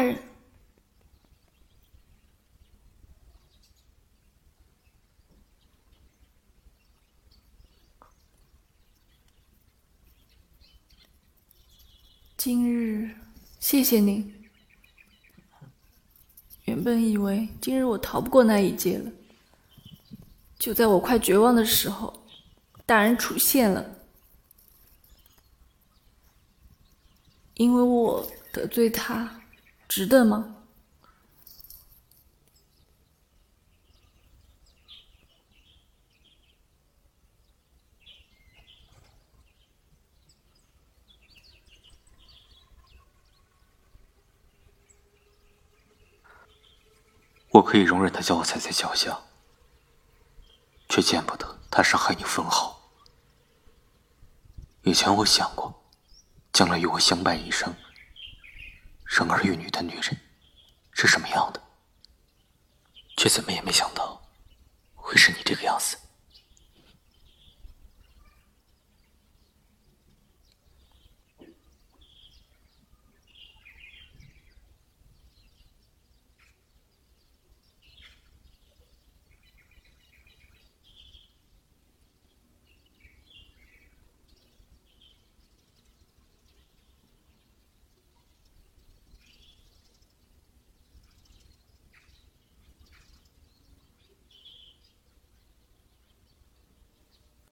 大人。今日谢谢您。原本以为今日我逃不过那一劫了，就在我快绝望的时候，大人出现了。因为我得罪他，值得吗？我可以容忍他将我踩在脚下，却见不得他伤害你分毫。以前我想过。将来与我相伴一生、生儿育女的女人是什么样的？却怎么也没想到会是你这个样子。